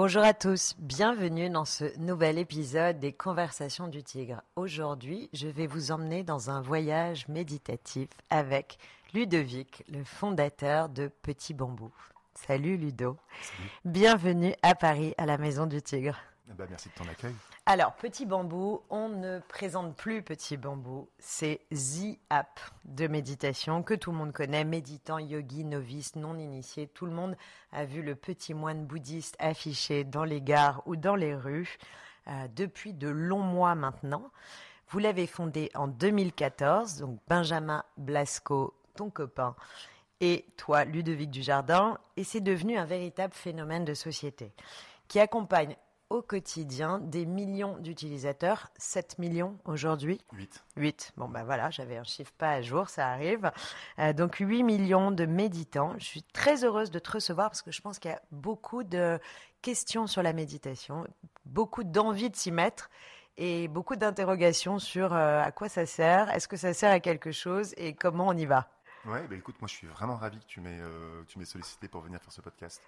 Bonjour à tous, bienvenue dans ce nouvel épisode des Conversations du Tigre. Aujourd'hui, je vais vous emmener dans un voyage méditatif avec Ludovic, le fondateur de Petit Bambou. Salut Ludo. Bienvenue à Paris, à la Maison du Tigre. Eh ben, merci de ton accueil. Alors, Petit Bambou, on ne présente plus Petit Bambou, c'est The App de méditation que tout le monde connaît, méditant, yogi, novice, non initié. Tout le monde a vu le petit moine bouddhiste affiché dans les gares ou dans les rues euh, depuis de longs mois maintenant. Vous l'avez fondé en 2014, donc Benjamin Blasco, ton copain, et toi, Ludovic Dujardin, et c'est devenu un véritable phénomène de société qui accompagne au quotidien des millions d'utilisateurs, 7 millions aujourd'hui 8. 8. Bon ben voilà, j'avais un chiffre pas à jour, ça arrive. Euh, donc 8 millions de méditants. Je suis très heureuse de te recevoir parce que je pense qu'il y a beaucoup de questions sur la méditation, beaucoup d'envie de s'y mettre et beaucoup d'interrogations sur euh, à quoi ça sert, est-ce que ça sert à quelque chose et comment on y va. Ouais, bah écoute, moi je suis vraiment ravi que tu m'aies euh, tu m'aies sollicité pour venir faire ce podcast.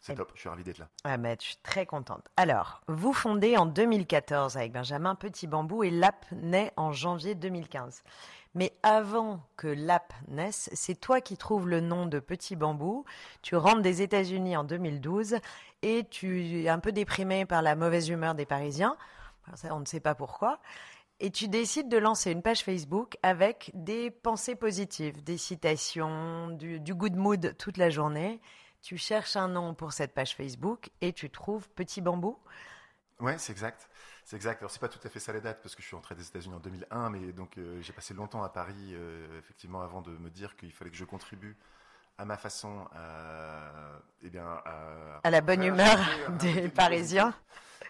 C'est top, je suis ravi d'être là. Ah ben, je suis très contente. Alors, vous fondez en 2014 avec Benjamin Petit Bambou et l'app naît en janvier 2015. Mais avant que l'app naisse, c'est toi qui trouves le nom de Petit Bambou. Tu rentres des États-Unis en 2012 et tu es un peu déprimé par la mauvaise humeur des Parisiens. Alors ça, on ne sait pas pourquoi. Et tu décides de lancer une page Facebook avec des pensées positives, des citations, du, du good mood toute la journée. Tu cherches un nom pour cette page Facebook et tu trouves Petit Bambou. Ouais, c'est exact. C'est exact. Alors c'est pas tout à fait ça les dates parce que je suis rentré des États-Unis en 2001, mais donc euh, j'ai passé longtemps à Paris, euh, effectivement, avant de me dire qu'il fallait que je contribue à ma façon à, eh bien, à, À la bonne humeur à- des Parisiens.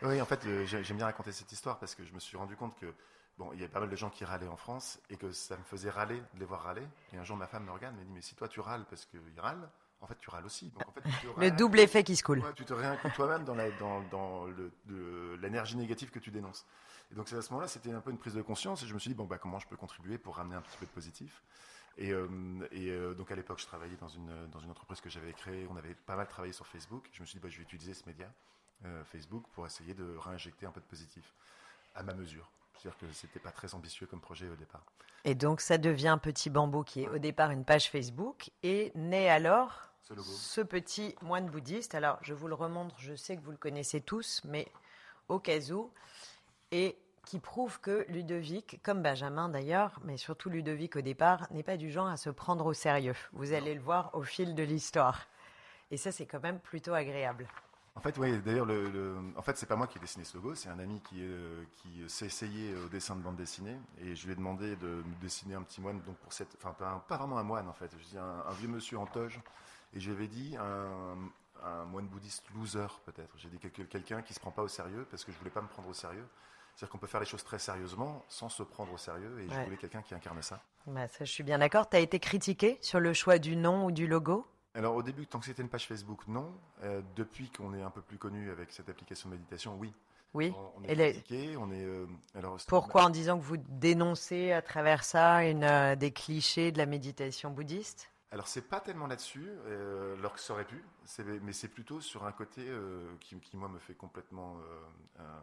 Oui, en fait, euh, j'ai- j'aime bien raconter cette histoire parce que je me suis rendu compte que bon, il y a pas mal de gens qui râlaient en France et que ça me faisait râler de les voir râler. Et un jour, ma femme me regarde, et me dit mais si toi tu râles parce qu'ils râlent, en fait tu râles aussi. Donc en fait, tu te Le double effet qui se coule. Ouais, tu te réinclus toi-même dans l'énergie négative que tu dénonces. Et donc c'est à ce moment-là, c'était un peu une prise de conscience et je me suis dit bon bah comment je peux contribuer pour ramener un petit peu de positif? Et, euh, et euh, donc à l'époque, je travaillais dans une dans une entreprise que j'avais créée. On avait pas mal travaillé sur Facebook. Je me suis dit bah je vais utiliser ce média euh, Facebook pour essayer de réinjecter un peu de positif à ma mesure. C'est-à-dire que c'était pas très ambitieux comme projet au départ. Et donc ça devient Petit Bambou qui est au départ une page Facebook et naît alors Ce logo. ce petit moine bouddhiste. Alors je vous le remontre, je sais que vous le connaissez tous, mais au cas où. Et qui prouve que Ludovic, comme Benjamin d'ailleurs, mais surtout Ludovic au départ, n'est pas du genre à se prendre au sérieux. Vous allez le voir au fil de l'histoire. Et ça, c'est quand même plutôt agréable. En fait, oui. D'ailleurs, le, le- en fait, c'est pas moi qui ai dessiné ce logo, c'est un ami qui, euh, qui s'est essayé au dessin de bande dessinée, et je lui ai demandé de me dessiner un petit moine, donc pour cette, enfin pas vraiment un moine en fait, je dis un, un vieux monsieur en toge, et je lui avais dit un, un moine bouddhiste loser peut-être. J'ai dit quel- quelqu'un qui se prend pas au sérieux parce que je voulais pas me prendre au sérieux. C'est-à-dire qu'on peut faire les choses très sérieusement sans se prendre au sérieux, et je voulais quelqu'un qui incarne ça. Bah, ça, je suis bien d'accord. Tu as été critiqué sur le choix du nom ou du logo? Alors au début, tant que c'était une page Facebook, non. Euh, depuis qu'on est un peu plus connu avec cette application de méditation, oui. Oui. On, est les- critiqué, on est. euh, alors, Pourquoi en disant que vous dénoncez à travers ça une, euh, des clichés de la méditation bouddhiste? Alors c'est pas tellement là-dessus, euh, alors que ça aurait pu, mais c'est plutôt sur un côté euh, qui, qui, moi me fait complètement. euh, euh,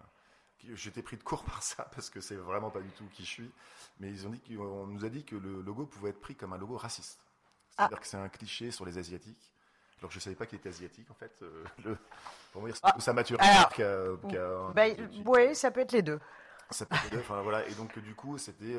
J'étais pris de court par ça parce que c'est vraiment pas du tout qui je suis. Mais ils ont dit qu'on nous a dit que le logo pouvait être pris comme un logo raciste. C'est-à-dire que c'est un cliché sur les asiatiques. Alors je savais pas qu'il était asiatique en fait. euh, le, pour moi, Ah, bah, qui- Oui, ça peut être les deux. ça peut être deux, enfin, voilà. Et donc, du coup, c'était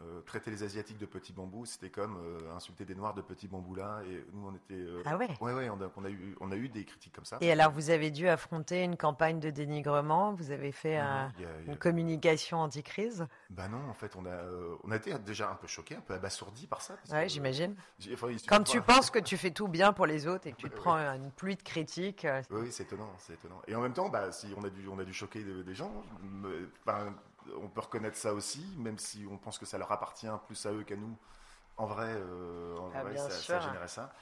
euh, traiter les Asiatiques de petits bambous, c'était comme euh, insulter des Noirs de petits bambous là. Et nous, on était. euh, Ah ouais Ouais, ouais, on a, on a eu, on a eu des critiques comme ça. Et alors, vous avez dû affronter une campagne de dénigrement, vous avez fait Non, un- non, il y a- il y a- une communication anti-crise? Bah non, en fait, on a, on a été déjà un peu choqués, un peu abasourdis par ça. parce Ouais, j'imagine. enfin, Quand tu penses que tu fais tout bien pour les autres et que tu te Ouais, prends une pluie de critiques, Oui, c'est étonnant, c'est étonnant. Et en même temps, bah, si on a dû, on a dû choquer des, des gens, enfin, on peut reconnaître ça aussi, même si on pense que ça leur appartient plus à eux qu'à nous. En vrai, euh, en Ah, vrai ça, ça générait ça.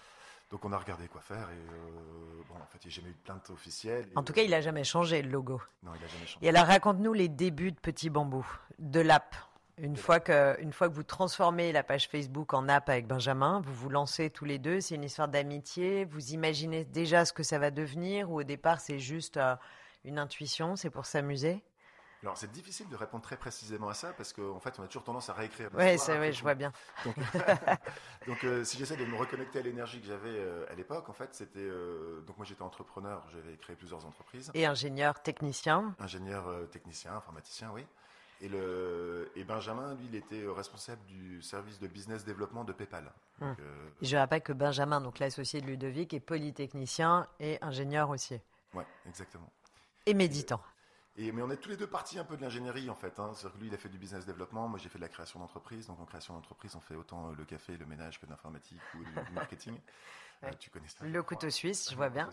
Donc on a regardé quoi faire et euh, bon, en fait, il n'y a jamais eu de plainte officielle. en tout cas, il euh, a jamais changé le logo. Non, il a jamais changé. Et alors, raconte-nous les débuts de Petit Bambou, de l'app. Une fois, que, une fois que vous transformez la page Facebook en app avec Benjamin, vous vous lancez tous les deux, c'est une histoire d'amitié, vous imaginez déjà ce que ça va devenir ou au départ c'est juste euh, une intuition, c'est pour s'amuser? Alors, c'est difficile de répondre très précisément à ça parce qu'en fait, on a toujours tendance à réécrire. Oui, c'est vrai, je vois bien. Donc, euh, si j'essaie de me reconnecter à l'énergie que j'avais euh, à l'époque, en fait, c'était. Euh, donc, moi, j'étais entrepreneur, j'avais créé plusieurs entreprises. Et ingénieur technicien Ingénieur technicien, informaticien, oui. Et, le, et Benjamin, lui, il était responsable du service de business développement de PayPal. Hum. je rappelle que Benjamin, donc l'associé de Ludovic, est polytechnicien et ingénieur aussi. Oui, exactement. Et méditant mais on est tous les deux partis un peu de l'ingénierie en fait. Hein. C'est-à-dire que lui, il a fait du business développement, moi j'ai fait de la création d'entreprise. Donc en création d'entreprise, on fait autant euh, le café, le ménage que l'informatique ou du marketing. Euh, tu connais ça Le couteau suisse, je vois bien.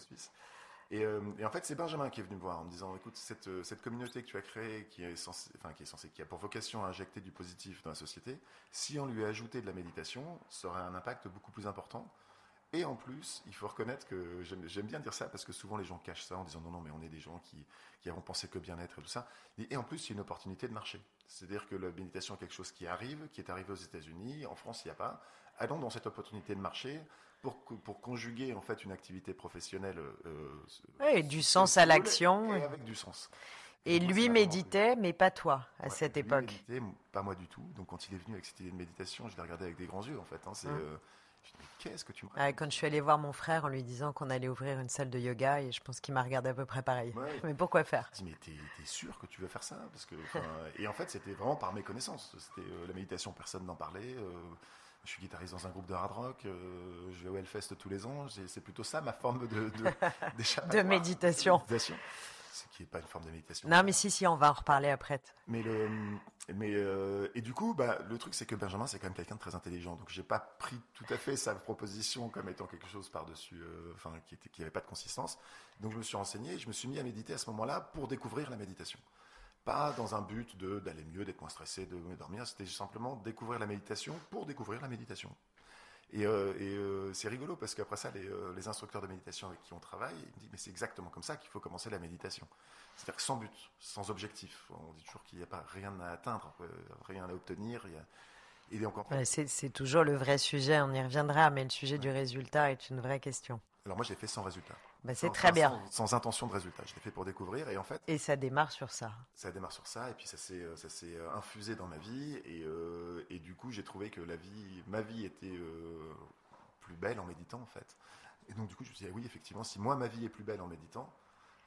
Euh, et, en fait, c'est Benjamin qui est venu me voir en me disant écoute, cette, cette communauté que tu as créée, qui est, censée, enfin, qui est censée, qui a pour vocation à injecter du positif dans la société, si on lui a ajouté de la méditation, ça aurait un impact beaucoup plus important et en plus, il faut reconnaître que j'aime bien dire ça parce que souvent les gens cachent ça en disant non, non, mais on est des gens qui, qui avons pensé que bien-être et tout ça. Et, en plus, c'est une opportunité de marché. C'est-à-dire que la méditation est quelque chose qui arrive, qui est arrivé aux États-Unis. En France, il n'y a pas. Allons dans cette opportunité de marché pour, pour conjuguer en fait une activité professionnelle. Euh, et du sens à l'action. Et avec du sens. Et, lui méditait, mais pas toi à cette époque. Méditait, pas moi du tout. Donc quand il est venu avec cette idée de méditation, je l'ai regardé avec des grands yeux en fait. Hein. C'est hum. euh, qu'est-ce que tu Quand je suis allée voir mon frère en lui disant qu'on allait ouvrir une salle de yoga, et je pense qu'il m'a regardé à peu près pareil. Mais pourquoi faire? Je mais t'es es sûr que tu veux faire ça? Parce que, Et en fait, c'était vraiment par mes connaissances. C'était euh, la méditation, personne n'en parlait. Euh, je suis guitariste dans un groupe de hard rock. Euh, je vais au Hellfest tous les ans. C'est plutôt ça ma forme de, de, de méditation ce qui n'est pas une forme de méditation. Non, mais si, si, on va en reparler après. Mais le, mais euh, et du coup, bah, le truc, c'est que Benjamin, c'est quand même quelqu'un de très intelligent. Donc, j'ai pas pris tout à fait sa proposition comme étant quelque chose par-dessus, euh, enfin, qui était, qui avait pas de consistance. Donc, je me suis renseigné, je me suis mis à méditer à ce moment-là pour découvrir la méditation. Pas dans un but de d'aller mieux, d'être moins stressé, de mieux dormir. C'était simplement découvrir la méditation pour découvrir la méditation. Et, euh, euh, c'est rigolo parce qu'après ça, euh, les, instructeurs de méditation avec qui on travaille, ils me disent mais c'est exactement comme ça qu'il faut commencer la méditation. C'est-à-dire sans but, sans objectif. On dit toujours qu'il n'y a pas rien à atteindre, rien à obtenir. c'est toujours le vrai sujet, on y reviendra, mais le sujet du résultat est une vraie question. Alors moi j'ai fait sans résultat. Bah, c'est très bien. Sans, intention de résultat. Je l'ai fait pour découvrir et en fait. Et ça démarre sur ça. Ça démarre sur ça et puis ça s'est euh, ça s'est euh, infusé dans ma vie et, euh, et du coup j'ai trouvé que la vie ma vie était plus belle en méditant en fait. Et donc du coup je me suis dit ah oui effectivement si moi ma vie est plus belle en méditant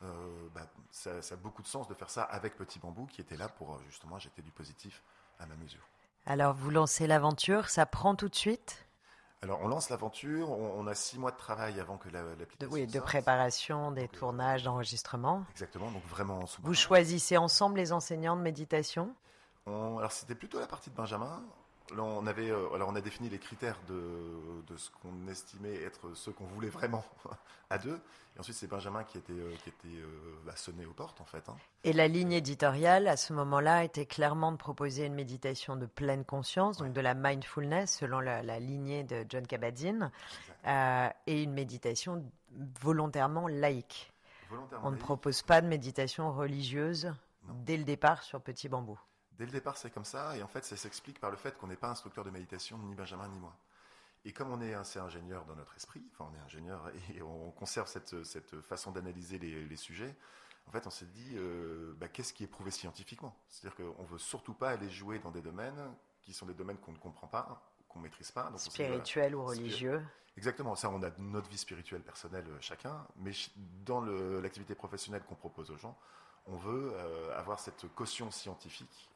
bah, ça, ça, a beaucoup de sens de faire ça avec Petit Bambou qui était là pour justement jeter du positif à ma mesure. Alors vous lancez l'aventure, ça prend tout de suite? Alors, on lance l'aventure. On, a six mois de travail avant que l'application. La, oui, de préparation, des euh, tournages, d'enregistrement. Exactement. Donc vraiment. Vous choisissez ensemble les enseignants de méditation? alors c'était plutôt la partie de Benjamin on avait, euh, alors on a défini les critères de, ce qu'on estimait être ceux qu'on voulait vraiment à deux. Et ensuite, c'est Benjamin qui était, euh, qui était euh, bah, sonné aux portes, en fait. Hein. Et la ligne éditoriale, à ce moment-là, était clairement de proposer une méditation de pleine conscience, donc de la mindfulness, selon la, lignée de John Kabat-Zinn, et une méditation volontairement laïque. on ne propose pas de méditation religieuse dès le départ sur Petit Bambou. Dès le départ, c'est comme ça, et en fait, ça s'explique par le fait qu'on n'est pas instructeur de méditation, ni Benjamin, ni moi. Et comme on est assez ingénieur dans notre esprit, enfin, on est ingénieur et on conserve cette, cette façon d'analyser les, sujets, en fait, on s'est dit, euh, bah, qu'est-ce qui est prouvé scientifiquement? C'est-à-dire qu'on ne veut surtout pas aller jouer dans des domaines qui sont des domaines qu'on ne comprend pas, qu'on ne maîtrise pas. Donc Spirituel ou religieux. Exactement, ça, on a notre vie spirituelle personnelle euh, chacun, mais dans l'activité professionnelle qu'on propose aux gens, on veut euh, avoir cette caution scientifique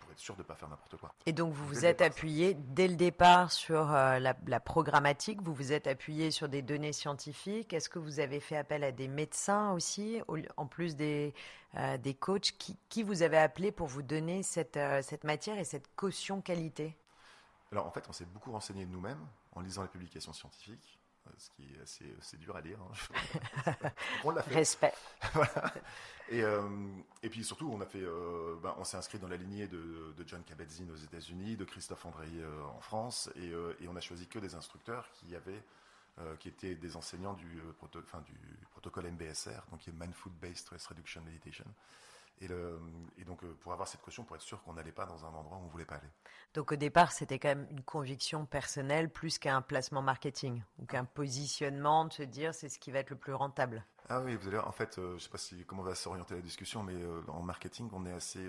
pour être sûr de ne pas faire n'importe quoi. Et donc vous vous êtes appuyé dès le départ sur euh, la, programmatique, vous vous êtes appuyé sur des données scientifiques. Est-ce que vous avez fait appel à des médecins aussi, en plus des, euh, des coachs? Qui, qui, vous avez appelé pour vous donner cette, cette matière et cette caution qualité? Alors en fait, on s'est beaucoup renseigné nous-mêmes en lisant les publications scientifiques ce qui est assez, dur à lire. Hein. on l'a fait. Respect. et, euh, et, puis surtout, on a fait, euh, ben, on s'est inscrit dans la lignée de, John Kabat-Zinn aux États-Unis, de Christophe André euh, en France, et, et, on a choisi que des instructeurs qui avaient, qui étaient des enseignants du, du protocole MBSR, donc qui est Man Food Based Stress Reduction Meditation. Et, le, et donc, pour avoir cette caution, pour être sûr qu'on n'allait pas dans un endroit où on ne voulait pas aller. Donc, au départ, c'était quand même une conviction personnelle plus qu'un placement marketing ou qu'un positionnement de se dire c'est ce qui va être le plus rentable. Ah oui, vous allez, en fait, je ne sais pas si, comment va s'orienter la discussion, mais en marketing, on est assez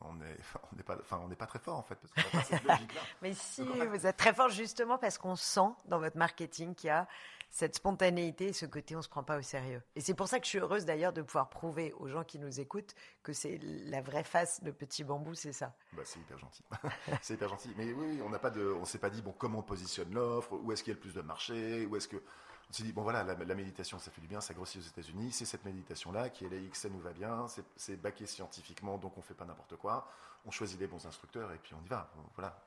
on n'est on n'est pas, enfin, on n'est pas très fort en fait. Parce cette Mais si, vous êtes très fort justement parce qu'on sent dans votre marketing qu'il y a cette spontanéité ce côté on se prend pas au sérieux. Et c'est pour ça que je suis heureuse d'ailleurs de pouvoir prouver aux gens qui nous écoutent que c'est la vraie face de Petit Bambou, c'est ça. Bah, c'est hyper gentil. c'est hyper gentil. Mais oui, on n'a pas de, on s'est pas dit bon comment on positionne l'offre, où est-ce qu'il y a le plus de marché, où est-ce que on s'est dit, bon voilà, la, méditation, ça fait du bien, ça grossit aux États-Unis, c'est cette méditation-là qui est laïque, ça nous va bien, c'est baqué scientifiquement, donc on fait pas n'importe quoi, on choisit les bons instructeurs et puis on y va. Voilà.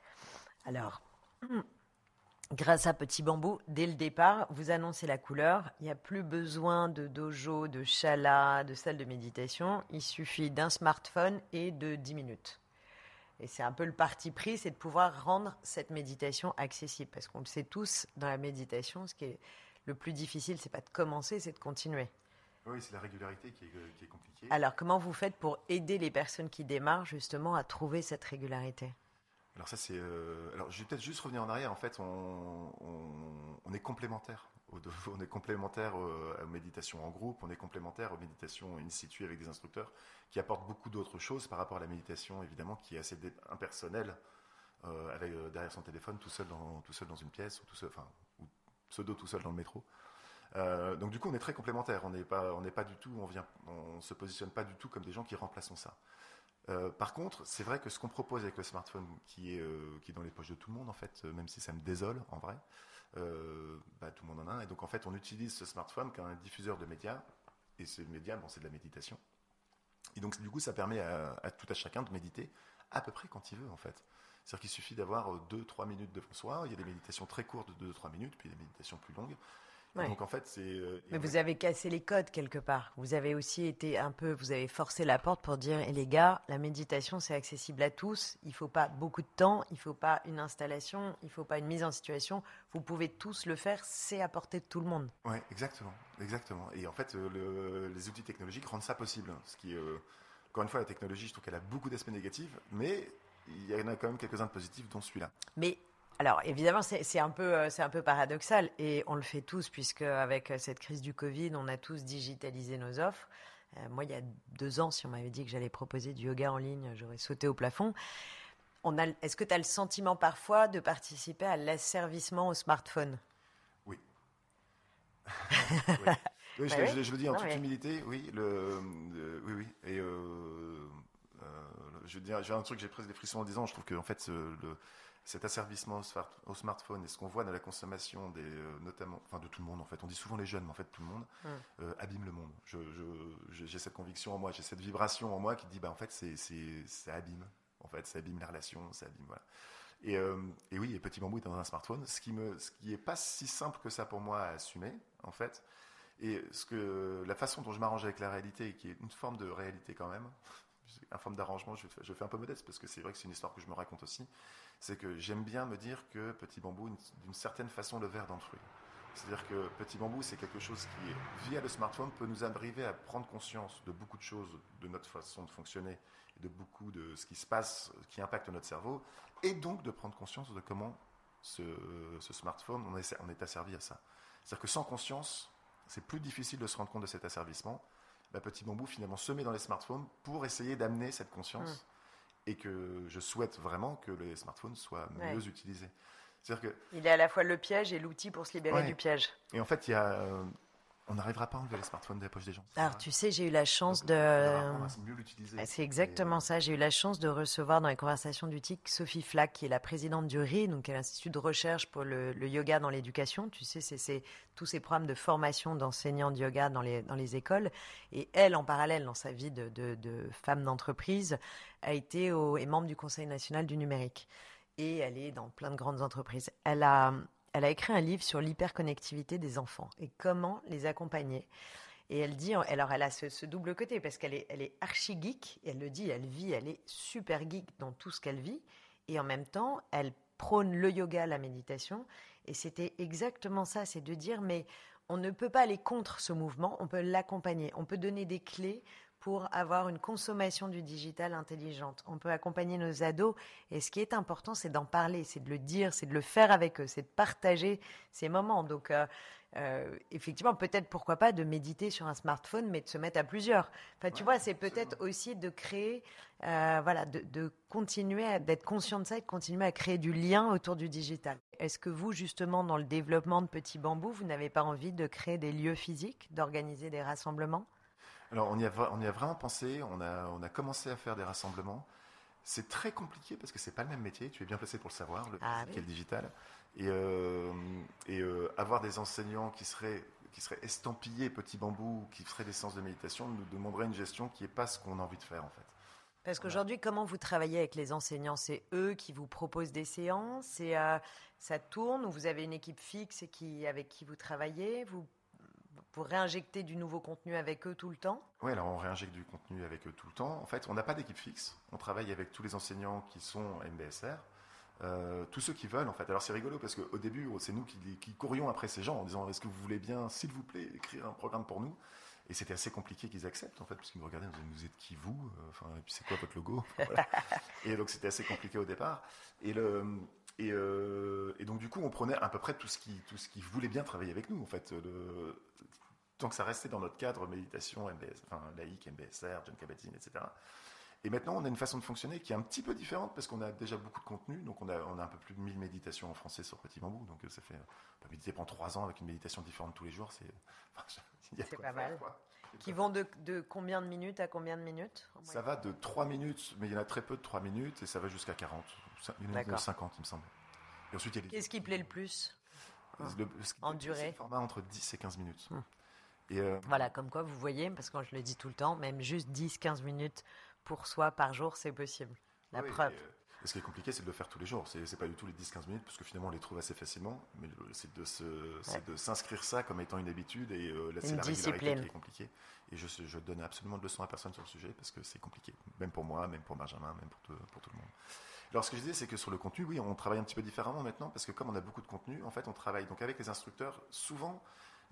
Alors, grâce à Petit Bambou, dès le départ, vous annoncez la couleur, il n'y a plus besoin de dojo, de chala, de salle de méditation, il suffit d'un smartphone et de 10 minutes. Et c'est un peu le parti pris, c'est de pouvoir rendre cette méditation accessible. Parce qu'on le sait tous, dans la méditation, ce qui est le plus difficile, c'est pas de commencer, c'est de continuer. Oui, c'est la régularité qui est, compliquée. Alors, comment vous faites pour aider les personnes qui démarrent justement à trouver cette régularité? Alors ça, c'est. Euh, alors, je vais peut-être juste revenir en arrière. En fait, on, est complémentaires. On est complémentaires euh, aux méditations en groupe, on est complémentaires aux méditations in situ avec des instructeurs qui apportent beaucoup d'autres choses par rapport à la méditation, évidemment, qui est assez impersonnelle, euh, avec derrière son téléphone, tout seul dans, tout seul dans une pièce, ou tout seul, enfin, pseudo tout seul dans le métro. Donc du coup, on est très complémentaires. On n'est pas, on n'est pas du tout, on vient, on se positionne pas du tout comme des gens qui remplacent ça. Euh, par contre, c'est vrai que ce qu'on propose avec le smartphone, qui est, euh, qui est dans les poches de tout le monde en fait, même si ça me désole en vrai, bah, tout le monde en a un. Et donc en fait, on utilise ce smartphone comme un diffuseur de médias. Et ce média, bon, c'est de la méditation. Et donc du coup, ça permet à, à, tout à chacun de méditer à peu près quand il veut en fait. C'est-à-dire qu'il suffit d'avoir 2-3 minutes devant soi. Il y a des méditations très courtes de 2-3 minutes, puis des méditations plus longues. Donc en fait, c'est. Euh, Mais vous avez cassé les codes quelque part. Vous avez aussi été un peu, vous avez forcé la porte pour dire, et les gars, la méditation c'est accessible à tous. Il faut pas beaucoup de temps, il faut pas une installation, il faut pas une mise en situation. Vous pouvez tous le faire, c'est à portée de tout le monde. Oui, exactement, exactement. Et en fait, euh, les outils technologiques rendent ça possible. Ce qui, euh, encore une fois, la technologie, je trouve qu'elle a beaucoup d'aspects négatifs, mais il y en a quand même quelques-uns de positifs, dont celui-là. Mais alors évidemment, c'est un peu euh, c'est un peu paradoxal et on le fait tous puisque avec euh, cette crise du Covid, on a tous digitalisé nos offres. Euh, moi, il y a deux ans, si on m'avait dit que j'allais proposer du yoga en ligne, j'aurais sauté au plafond. Est-ce que tu as le sentiment parfois de participer à l'asservissement au smartphone? Oui. oui. je, bah je, le dis en toute humilité, oui, le, oui, oui. Et je veux dire, j'ai un truc, j'ai presque des frissons en disant, je trouve que en fait, le, cet asservissement au, smartphone et ce qu'on voit dans la consommation des, euh, notamment, enfin de tout le monde en fait, on dit souvent les jeunes, mais en fait tout le monde euh, abîme le monde. j'ai cette conviction en moi, j'ai cette vibration en moi qui dit bah en fait c'est, ça abîme, en fait ça abîme les relations, ça abîme voilà. Et, euh, et oui, et petit bambou est dans un smartphone, ce qui me, ce qui est pas si simple que ça pour moi à assumer en fait. Et ce que la façon dont je m'arrange avec la réalité, qui est une forme de réalité quand même, une forme d'arrangement, je, je, fais un peu modeste parce que c'est vrai que c'est une histoire que je me raconte aussi c'est que j'aime bien me dire que Petit Bambou, d'une certaine façon, le verre dans le fruit. C'est-à-dire que Petit Bambou, c'est quelque chose qui, via le smartphone, peut nous arriver à prendre conscience de beaucoup de choses, de notre façon de fonctionner, de beaucoup de ce qui se passe, qui impacte notre cerveau, et donc de prendre conscience de comment ce, smartphone, on est, asservi à ça. C'est-à-dire que sans conscience, c'est plus difficile de se rendre compte de cet asservissement. Bah, Petit Bambou, finalement, se met dans les smartphones pour essayer d'amener cette conscience. Mmh et que je souhaite vraiment que les smartphones soient mieux utilisés. C'est-à-dire que il est à la fois le piège et l'outil pour se libérer du piège. Et en fait, il y a, euh, on n'arrivera pas à enlever les smartphones de la poche des gens. Alors, tu sais, j'ai eu la chance de. C'est exactement ça. J'ai eu la chance de recevoir dans les conversations du TIC Sophie Flack, qui est la présidente du RI, donc l'Institut de recherche pour le, yoga dans l'éducation. Tu sais, c'est tous ces programmes de formation d'enseignants de yoga dans les, dans les écoles. Et elle, en parallèle, dans sa vie de, de, femme d'entreprise, a été au, est membre du Conseil national du numérique. Et elle est dans plein de grandes entreprises. Elle a elle a écrit un livre sur l'hyperconnectivité des enfants et comment les accompagner. Et elle dit, alors elle a ce, double côté parce qu'elle est, elle archi geek, elle le dit, elle vit, elle est super geek dans tout ce qu'elle vit, et en même temps, elle prône le yoga, la méditation, et c'était exactement ça, c'est de dire, mais on ne peut pas aller contre ce mouvement, on peut l'accompagner, on peut donner des clés pour avoir une consommation du digital intelligente. On peut accompagner nos ados et ce qui est important, c'est d'en parler, c'est de le dire, c'est de le faire avec eux, c'est de partager ces moments. Donc, euh, euh, effectivement, peut-être pourquoi pas de méditer sur un smartphone, mais de se mettre à plusieurs. Enfin, tu vois, c'est peut-être aussi de créer, euh, voilà, de, de continuer d'être conscient de ça et de continuer à créer du lien autour du digital. Est-ce que vous, justement, dans le développement de Petit Bambou, vous n'avez pas envie de créer des lieux physiques, d'organiser des rassemblements? Alors, on y, a, on y a vraiment pensé, on a, on a commencé à faire des rassemblements. C'est très compliqué parce que c'est pas le même métier. Tu es bien placé pour le savoir, le ah, le digital. Et, euh, et euh, avoir des enseignants qui seraient, qui seraient estampillés Petit Bambou, qui feraient des séances de méditation, nous demanderait une gestion qui n'est pas ce qu'on a envie de faire, en fait. Parce qu'aujourd'hui, comment vous travaillez avec les enseignants? C'est eux qui vous proposent des séances C'est euh, ça tourne ou vous avez une équipe fixe qui, avec qui vous travaillez? Vous, vous réinjectez du nouveau contenu avec eux tout le temps? Oui, alors on réinjecte du contenu avec eux tout le temps. En fait, on n'a pas d'équipe fixe. On travaille avec tous les enseignants qui sont MBSR. Euh, tous ceux qui veulent en fait. Alors c'est rigolo parce qu'au début c'est nous qui, qui, courions après ces gens en disant est-ce que vous voulez bien s'il vous plaît écrire un programme pour nous? Et c'était assez compliqué qu'ils acceptent, en fait, parce qu'ils me regardaient, vous êtes qui vous? Enfin, Et puis c'est quoi votre logo? Et donc c'était assez compliqué au départ. Et, le, et, euh, et, donc du coup, on prenait à peu près tout ce qui, tout ce qui voulait bien travailler avec nous, en fait. Le, tant que ça restait dans notre cadre méditation, MBS, enfin, laïque, MBSR, John Kabat-Zinn, etc. Et maintenant, on a une façon de fonctionner qui est un petit peu différente parce qu'on a déjà beaucoup de contenu. Donc, on a, on a un peu plus de 1000 méditations en français sur Petit Bambou. Donc, ça fait, on peut méditer pendant trois ans avec une méditation différente tous les jours. C'est, pas mal. Qui vont de, de, combien de minutes à combien de minutes Ça va de 3 minutes, mais il y en a très peu de 3 minutes et ça va jusqu'à 40. de 50, il me semble. Et ensuite, Qu'est-ce qui plaît le plus? Le, En durée? le format entre 10 et 15 minutes. Hum. Et euh, Voilà, comme quoi vous voyez, parce que je le dis tout le temps, même juste 10-15 minutes pour soi par jour, c'est possible. La preuve. Euh, ce qui est compliqué, c'est de le faire tous les jours. C'est, n'est pas du tout les 10-15 minutes, parce que finalement, on les trouve assez facilement. Mais c'est de, de s'inscrire ça comme étant une habitude. Et euh, là, c'est la régularité qui est compliquée. Et je, je donne absolument de leçons à personne sur le sujet, parce que c'est compliqué. Même pour moi, même pour Benjamin, même pour tout, pour tout le monde. Alors, ce que je disais, c'est que sur le contenu, oui, on travaille un petit peu différemment maintenant, parce que comme on a beaucoup de contenu, en fait, on travaille donc avec les instructeurs. Souvent,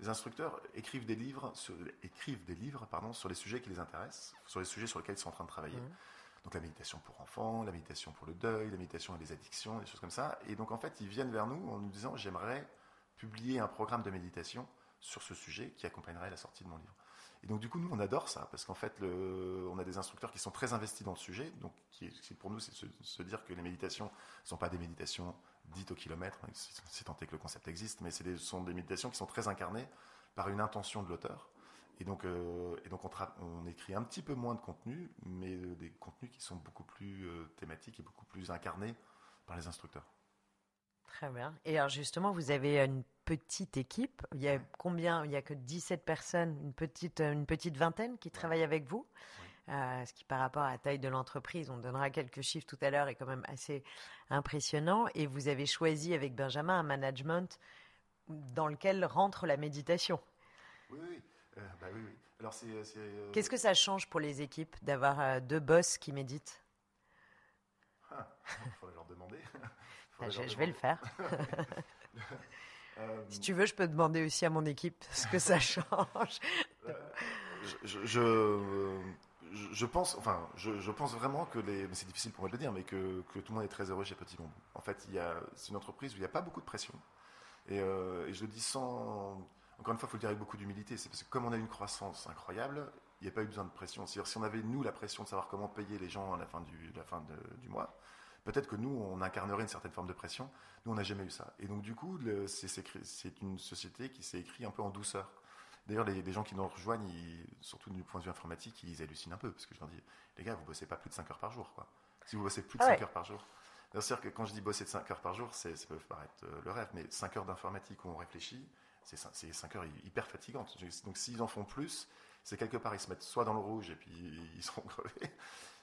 les instructeurs écrivent des livres, sur, écrivent des livres pardon, sur les sujets qui les intéressent, sur les sujets sur lesquels ils sont en train de travailler. Mmh. Donc la méditation pour enfants, la méditation pour le deuil, la méditation et les addictions, des choses comme ça. Et donc en fait, ils viennent vers nous en nous disant j'aimerais publier un programme de méditation sur ce sujet qui accompagnerait la sortie de mon livre. Et donc du coup, nous, on adore ça, parce qu'en fait, le, on a des instructeurs qui sont très investis dans le sujet. Donc qui, pour nous, c'est se, se, dire que les méditations ne sont pas des méditations dites au kilomètre, hein, si tant est que le concept existe, mais ce sont des méditations qui sont très incarnées par une intention de l'auteur. Et donc, euh, et donc on, on, écrit un petit peu moins de contenu, mais euh, des contenus qui sont beaucoup plus euh, thématiques et beaucoup plus incarnés par les instructeurs. Très bien. Et alors justement, vous avez une petite équipe. Il y a combien? Il n'y a que 17 personnes, une petite, une petite vingtaine qui travaillent avec vous. Ce qui par rapport à la taille de l'entreprise, on donnera quelques chiffres tout à l'heure, est quand même assez impressionnant. Et vous avez choisi avec Benjamin un management dans lequel rentre la méditation. Oui, oui. Euh, bah oui, oui. Alors c'est, euh, euh, Qu'est-ce que ça change pour les équipes d'avoir deux boss qui méditent? Ah, Il faudrait leur demander. Ah, je, vais le faire. si tu veux, je peux demander aussi à mon équipe ce que ça change. je, je, je, pense, enfin, je, pense vraiment que c'est difficile pour moi de le dire, mais que, tout le monde est très heureux chez Petit Bambou. En fait, c'est une entreprise où il n'y a pas beaucoup de pression. Et, et je le dis sans, encore une fois, il faut le dire avec beaucoup d'humilité. C'est parce que comme on a une croissance incroyable, il n'y a pas eu besoin de pression. si on avait, nous, la pression de savoir comment payer les gens à la fin du mois, peut-être que nous, on incarnerait une certaine forme de pression. Nous, on n'a jamais eu ça. Et donc, du coup, c'est une société qui s'est écrite un peu en douceur. D'ailleurs, les, gens qui nous rejoignent, surtout du point de vue informatique, ils hallucinent un peu. Parce que je leur dis, les gars, vous bossez pas plus de 5 heures par jour. Quoi. Si vous bossez plus de 5 ah heures par jour. C'est-à-dire que quand je dis bosser de 5 heures par jour, ça peut paraître euh, le rêve, mais 5 heures d'informatique où on réfléchit, c'est 5 heures hyper fatigantes. Donc s'ils en font plus, c'est quelque part, ils se mettent soit dans le rouge et puis ils seront crevés,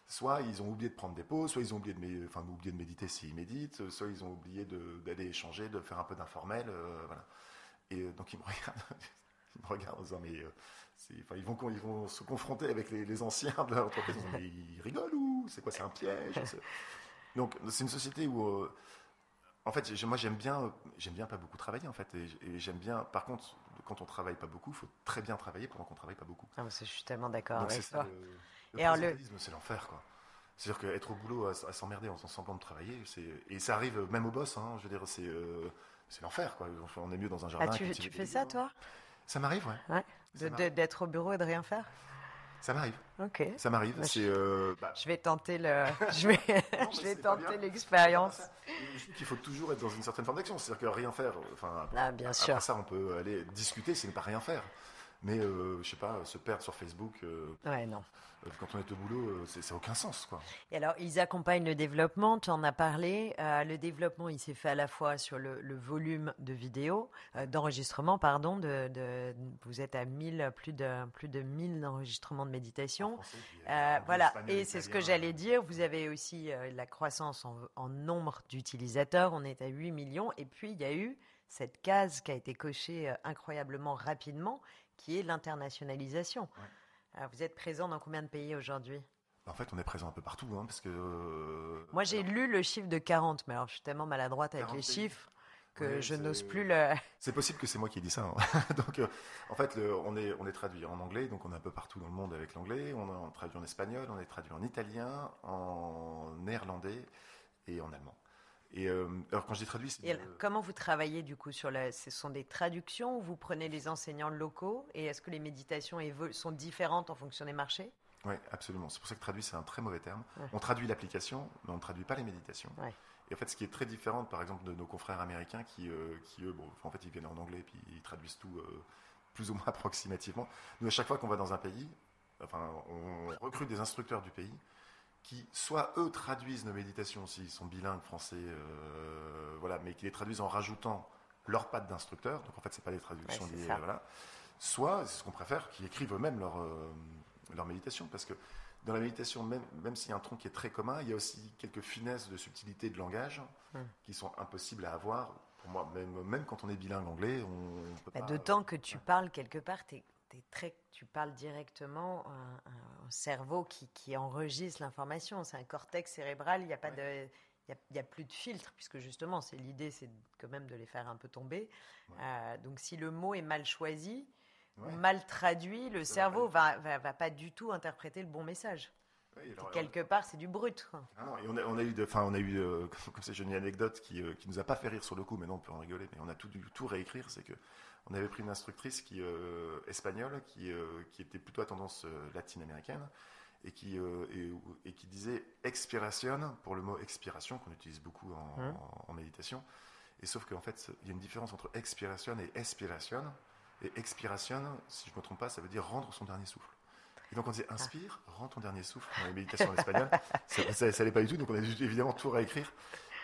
soit ils ont oublié de prendre des pauses, soit ils ont oublié de, enfin, oublié de méditer s'ils méditent, soit ils ont oublié d'aller échanger, de faire un peu d'informel. Euh, voilà. Et euh, donc ils me regardent, ils me regardent en disant, mais euh, enfin, ils, vont, ils vont se confronter avec les, anciens de l'entreprise, mais ils rigolent ou c'est quoi, c'est un piège Donc c'est une société où en fait, moi j'aime bien, j'aime bien pas beaucoup travailler en fait, et, j'aime bien. Par contre, quand on travaille pas beaucoup, il faut très bien travailler pendant qu'on travaille pas beaucoup. Ah, je suis tellement d'accord avec toi. le, Et le c'est l'enfer, quoi. C'est-à-dire qu'être au boulot à, à s'emmerder en semblant de travailler, et ça arrive même au boss. Hein, je veux dire, c'est euh, c'est l'enfer, quoi. Enfin, on est mieux dans un Ah, jardin. à tu, fais ça, légumes. toi? Ça m'arrive, ouais. D'être au bureau et de rien faire? Ça m'arrive. Ok. Ça m'arrive. C'est euh, bah, Je vais tenter le. Je vais, Non, je tenter l'expérience. qu'il faut toujours être dans une certaine forme d'action. C'est-à-dire que rien faire. Enfin, Ah, bien après sûr. ça, on peut aller discuter, c'est ne pas rien faire. Mais euh, je sais pas, se perdre sur Facebook euh, Ouais, non. euh, quand on est au boulot, euh, c'est ça n'a aucun sens, quoi. Et alors, ils accompagnent le développement, tu en as parlé. Le développement, il s'est fait à la fois sur le, le volume de vidéos, d'enregistrement, pardon. De, de- vous êtes à 1000, plus de, plus de 1000 enregistrements de méditation. En français, voilà, et c'est ce que j'allais dire. Vous avez aussi la croissance en, en nombre d'utilisateurs. On est à 8 millions. Et puis, il y a eu cette case qui a été cochée incroyablement rapidement, qui est l'internationalisation. Ouais. Euh, vous êtes présent dans combien de pays aujourd'hui? En fait, on est présent un peu partout, hein, parce que. euh, Moi, j'ai alors, lu le chiffre de 40, mais alors je suis tellement maladroite avec 40 les chiffres que Ouais, je n'ose plus le. C'est possible que c'est moi qui ai dit ça. hein. donc, euh, en fait, le- on, est, on est traduit en anglais, donc on est un peu partout dans le monde avec l'anglais. On, on traduit en espagnol, on est traduit en italien, en néerlandais et en allemand. Et euh, alors, quand je dis traduit, c'est. Et de- comment vous travaillez du coup sur la... Ce sont des traductions ou vous prenez les enseignants locaux et est-ce que les méditations sont différentes en fonction des marchés? Oui, absolument. C'est pour ça que traduit, c'est un très mauvais terme. Ouais. On traduit l'application, mais on ne traduit pas les méditations. Ouais. Et en fait, ce qui est très différent, par exemple, de nos confrères américains qui, euh, qui eux, bon, en fait, ils viennent en anglais puis ils traduisent tout euh, plus ou moins approximativement. Nous, à chaque fois qu'on va dans un pays, enfin, on recrute des instructeurs du pays qui, soit eux traduisent nos méditations s'ils sont bilingues français, euh, voilà, mais qui les traduisent en rajoutant leur patte d'instructeur. Donc en fait, c'est pas des traductions Ouais, liées, voilà. Soit, c'est ce qu'on préfère, qui écrivent eux-mêmes leur, euh, leur méditation, parce que dans la méditation, même, même s'il y a un tronc qui est très commun, il y a aussi quelques finesses de subtilité de langage Hmm. qui sont impossibles à avoir. Pour moi, même, même quand on est bilingue anglais, on peut Bah, pas. D'autant que tu parles quelque part, très, tu parles directement un- un cerveau qui, qui enregistre l'information. C'est un cortex cérébral, il n'y a, pas de- il y a, plus de filtre, puisque justement, c'est l'idée, c'est quand même de les faire un peu tomber. Ouais. Euh, donc si le mot est mal choisi, Ouais. ou mal traduit, le cerveau va, va pas du tout interpréter le bon message. Oui, alors, Quelque part, c'est du brut. quoi. Ah et on, a, on a eu, de- on a eu, euh, comme, c'est une anecdote qui, euh, qui nous a pas fait rire sur le coup, mais non, on peut en rigoler, mais on a tout dû tout réécrire. C'est que on avait pris une instructrice qui euh, espagnole, qui, euh, qui était plutôt à tendance latine-américaine, et qui et, et qui disait expiration pour le mot expiration qu'on utilise beaucoup en, Mhm. en- en méditation. Et sauf qu'en fait, il y a une différence entre expiration et expiration. Et expiration, si je me trompe pas, ça veut dire rendre son dernier souffle. Et donc on disait inspire, rends ton dernier souffle dans les méditations en espagnol. Ça, ça, ça allait pas du tout, donc on a dû évidemment tout réécrire.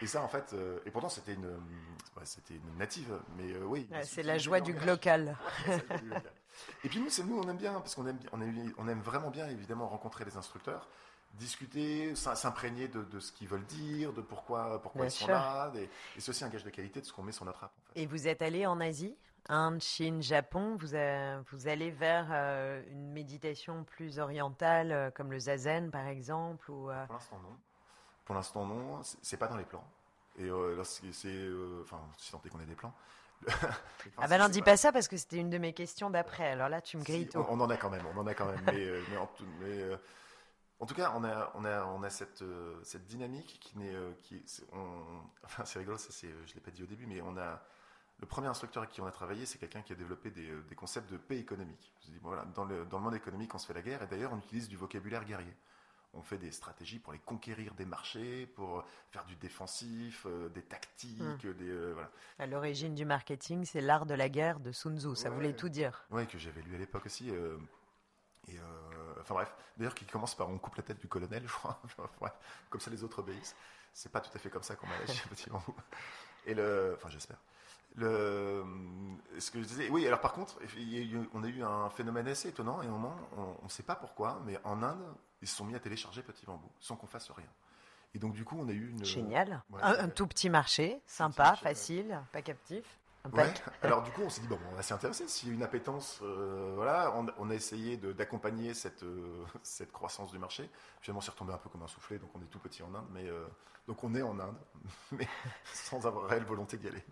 Et ça, en fait, euh, et pourtant c'était une, euh, ouais, c'était une native, mais euh, oui. Ouais, c'est la joie du. Ouais, local. Et puis nous, c'est nous, on aime bien, parce qu'on aime, on aime, on aime vraiment bien, évidemment, rencontrer les instructeurs, discuter, s'im- s'imprégner de, de ce qu'ils veulent dire, de pourquoi, pourquoi Bien ils sont sûr. là. Et, et c'est aussi un gage de qualité de ce qu'on met sur notre app. En fait. Et vous êtes allé en Asie, Inde, Chine, Japon. Vous, euh, vous allez vers euh, une méditation plus orientale, euh, comme le zazen par exemple, ou Pour l'instant, non. Pour l'instant, non. C'est pas dans les plans. Et lorsque c'est, enfin, si tant est qu'on ait des plans. Ah ben non, dis pas ça parce que c'était une de mes questions d'après. Alors là, tu me Si, grilles tout. on, on en a quand même, on en a quand même. mais, mais en, tout, mais, en tout cas, on a, on a, on a cette, cette dynamique qui n'est, qui, c'est- on- enfin, c'est rigolo, ça, c'est, je l'ai pas dit au début, mais on a le premier instructeur avec qui on a travaillé, c'est quelqu'un qui a développé des, euh, des concepts de paix économique. Je dis, bon, voilà, dans le, dans le monde économique, on se fait la guerre, et d'ailleurs, on utilise du vocabulaire guerrier. On fait des stratégies pour les conquérir des marchés, pour faire du défensif, euh, des tactiques, Hmm. des, euh, voilà. À l'origine du marketing, c'est l'art de la guerre de Sun Tzu. Ça Ouais. voulait tout dire. Oui, que j'avais lu à l'époque aussi. euh, et euh, enfin bref, d'ailleurs, qui commence par on coupe la tête du colonel, je crois. Ouais, comme ça, les autres obéissent. C'est pas tout à fait comme ça qu'on m'a lâché bambou. Et le, enfin, j'espère. Le, ce que je disais, oui. Alors par contre, on a eu un phénomène assez étonnant. Et au moment, on ne sait pas pourquoi, mais en Inde, ils se sont mis à télécharger Petit Bambou sans qu'on fasse rien. Et donc du coup, on a eu une Génial. ouais, un, un tout petit marché, sympa, marché, ouais. facile, pas captif. Ouais. Alors du coup, on s'est dit bon, on va s'y intéresser. S'il y a une appétence, euh, voilà, on, a essayé d'accompagner cette euh, cette croissance du marché. Finalement, c'est retombé un peu comme un soufflet. Donc on est tout petit en Inde, mais euh, donc on est en Inde, mais sans avoir réelle volonté d'y aller.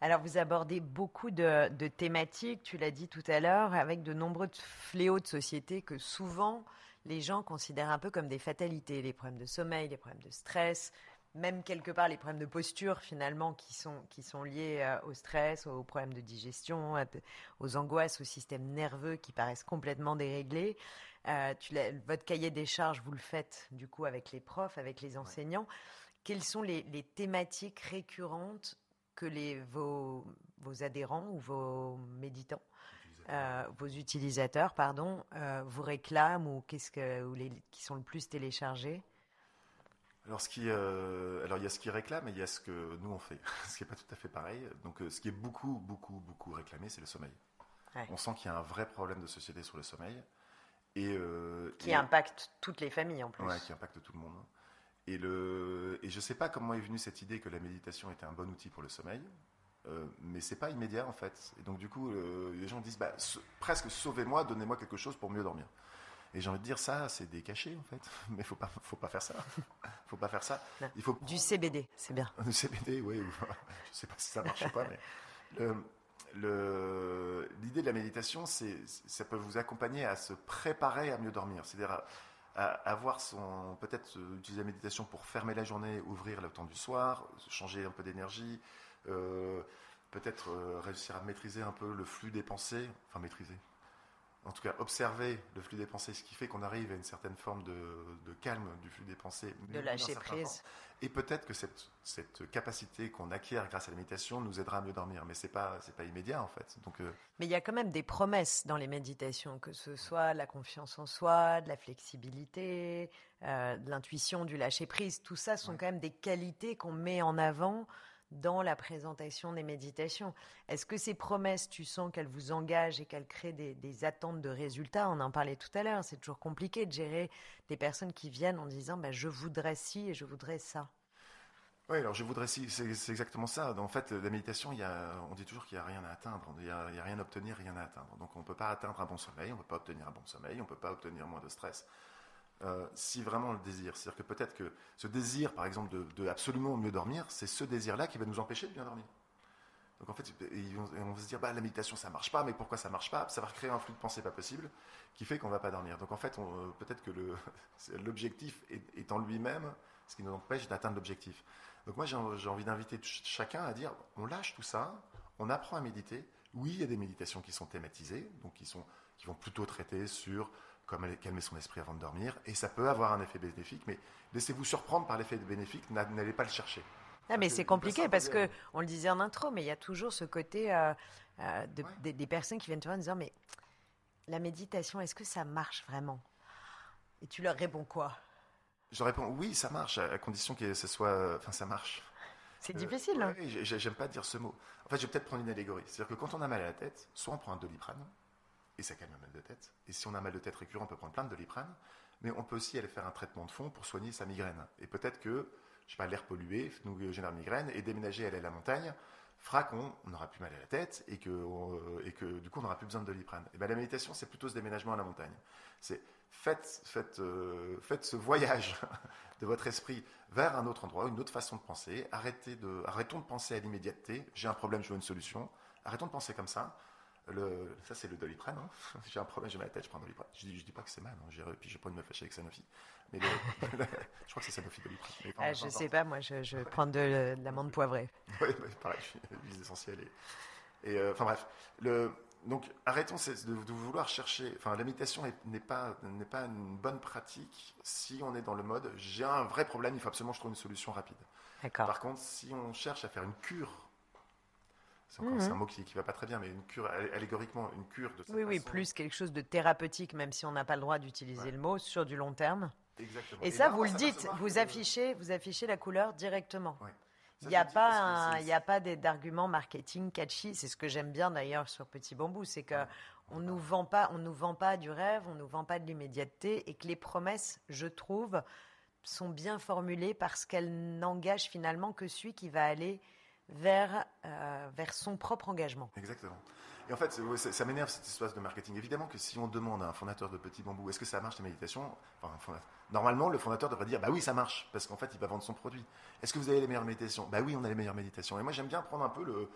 Alors vous abordez beaucoup de, de thématiques. Tu l'as dit tout à l'heure, avec de nombreux fléaux de société que souvent les gens considèrent un peu comme des fatalités, les problèmes de sommeil, les problèmes de stress, même quelque part les problèmes de posture finalement qui sont, qui sont liés euh, au stress, aux problèmes de digestion, aux angoisses, au système nerveux qui paraissent complètement déréglés. Euh, tu votre cahier des charges, vous le faites du coup avec les profs, avec les enseignants. Quelles sont les, thématiques récurrentes que les, vos, vos adhérents ou vos méditants euh, vos utilisateurs, pardon, vous réclament ou qu'est-ce que ou les, qui sont le plus téléchargés? Alors, ce qui, euh, alors, il y a ce qui réclame et il y a ce que nous on fait, ce qui n'est pas tout à fait pareil. Donc, euh, ce qui est beaucoup, beaucoup, beaucoup réclamé, c'est le sommeil. On sent qu'il y a un vrai problème de société sur le sommeil. Et, euh, qui impacte toutes les familles en plus. Oui, qui impacte tout le monde. Et, le, et je ne sais pas comment est venue cette idée que la méditation était un bon outil pour le sommeil, euh, mais c'est pas immédiat en fait. Et donc du coup, les gens disent bah, presque sauvez-moi, donnez-moi quelque chose pour mieux dormir. Et j'ai envie de dire ça, c'est des cachets en fait. Mais faut pas, faut pas faire ça. faut pas faire ça. Il faut du CBD, c'est bien. Du CBD, oui. Je sais pas si ça marche ou pas, mais le, l'idée de la méditation, c'est, ça peut vous accompagner à se préparer à mieux dormir. C'est-à-dire à, avoir son, peut-être utiliser la méditation pour fermer la journée, ouvrir le temps du soir, changer un peu d'énergie. Euh, peut-être euh, réussir à maîtriser un peu le flux des pensées, enfin maîtriser, en tout cas observer le flux des pensées, ce qui fait qu'on arrive à une certaine forme de, calme du flux des pensées. De lâcher prise. Et peut-être que cette, cette capacité qu'on acquiert grâce à la méditation nous aidera à mieux dormir, mais ce n'est pas, pas immédiat en fait. Donc, euh, Mais il y a quand même des promesses dans les méditations, que ce soit la confiance en soi, de la flexibilité, euh, de l'intuition, du lâcher prise, tout ça sont quand même des qualités qu'on met en avant dans la présentation des méditations. Est-ce que ces promesses, tu sens qu'elles vous engagent et qu'elles créent des, attentes de résultats? On en parlait tout à l'heure, c'est toujours compliqué de gérer des personnes qui viennent en disant bah, je voudrais ci et je voudrais ça. Oui, alors je voudrais ci, c'est exactement ça. En fait, la méditation, on dit toujours qu'il n'y a rien à atteindre, il n'y a, rien à obtenir, rien à atteindre. Donc on ne peut pas atteindre un bon sommeil, on ne peut pas obtenir un bon sommeil, on ne peut pas obtenir moins de stress. Euh, si vraiment on le désire. C'est-à-dire que peut-être que ce désir, par exemple, de, absolument mieux dormir, c'est ce désir-là qui va nous empêcher de bien dormir. Donc en fait, on va se dire, bah, la méditation, ça marche pas, mais pourquoi ça marche pas? Ça va créer un flux de pensée pas possible qui fait qu'on va pas dormir. Donc en fait, euh, peut-être que l'objectif est, en lui-même ce qui nous empêche d'atteindre l'objectif. Donc moi, j'ai envie d'inviter chacun à dire, on lâche tout ça, on apprend à méditer. Oui, il y a des méditations qui sont thématisées, donc qui, sont, qui vont plutôt traiter sur comme calmer son esprit avant de dormir, et ça peut avoir un effet bénéfique, mais laissez-vous surprendre par l'effet bénéfique, n'allez pas le chercher. Ah, mais c'est compliqué parce que, on le disait en intro, mais il y a toujours ce côté euh, euh, des, personnes qui viennent te voir en disant Mais la méditation, est-ce que ça marche vraiment? Et tu leur réponds quoi? Je réponds Oui, ça marche, à condition que ce soit. Enfin, ça marche. C'est difficile. Hein. Oui, j'aime pas dire ce mot. En fait, je vais peut-être prendre une allégorie. C'est-à-dire que quand on a mal à la tête, soit on prend un doliprane, et ça calme le mal de tête. Et si on a mal de tête récurrent, on peut prendre plein de doliprane, mais on peut aussi aller faire un traitement de fond pour soigner sa migraine. Et peut-être que, je sais pas, l'air pollué nous génère migraine, et déménager aller à la montagne fera qu'on n'aura plus mal à la tête et que, euh, et que du coup on n'aura plus besoin de doliprane. Et bien la méditation, c'est plutôt ce déménagement à la montagne. C'est faites, faites, euh, faites ce voyage de votre esprit vers un autre endroit, une autre façon de penser. Arrêtez de, arrêtons de penser à l'immédiateté. J'ai un problème, je veux une solution. Arrêtons de penser comme ça. Le, ça, c'est le doliprane. Hein. J'ai un problème, j'ai mal à la tête, je prends un doliprane. Je dis, je dis pas que c'est mal, hein. puis j'ai pas de me fâcher avec Sanofi. Mais je crois que c'est Sanofi doliprane. Ah, je sais pas, moi, je, je prends de, l'amande poivrée. oui, bah, pareil, l'huile essentielle. Et, et euh, enfin bref, le, donc arrêtons de, de, vouloir chercher. Enfin, la méditation n'est pas, n'est pas une bonne pratique si on est dans le mode j'ai un vrai problème, il faut absolument que je trouve une solution rapide. Par contre, si on cherche à faire une cure c'est un mhm. mot qui ne va pas très bien, mais une cure, allégoriquement, une cure de cette Oui, oui, plus quelque chose de thérapeutique, même si on n'a pas le droit d'utiliser le mot, sur du long terme. Exactement. Et, ça, vous le dites, vous affichez, vous affichez la couleur directement. Il n'y a, pas il a pas d'argument marketing catchy. C'est ce que j'aime bien d'ailleurs sur Petit Bambou, c'est que on nous vend pas, on nous vend pas du rêve, on nous vend pas de l'immédiateté, et que les promesses, je trouve, sont bien formulées parce qu'elles n'engagent finalement que celui qui va aller vers, vers son propre engagement. Exactement. Et en fait, ça, m'énerve cette espace de marketing. Évidemment que si on demande à un fondateur de Petit Bambou, est-ce que ça marche la méditation Normalement, le fondateur devrait dire, bah oui, ça marche, parce qu'en fait, il va vendre son produit. Est-ce que vous avez les meilleures méditations? Bah oui, on a les meilleures méditations. Et moi, j'aime bien prendre un peu le,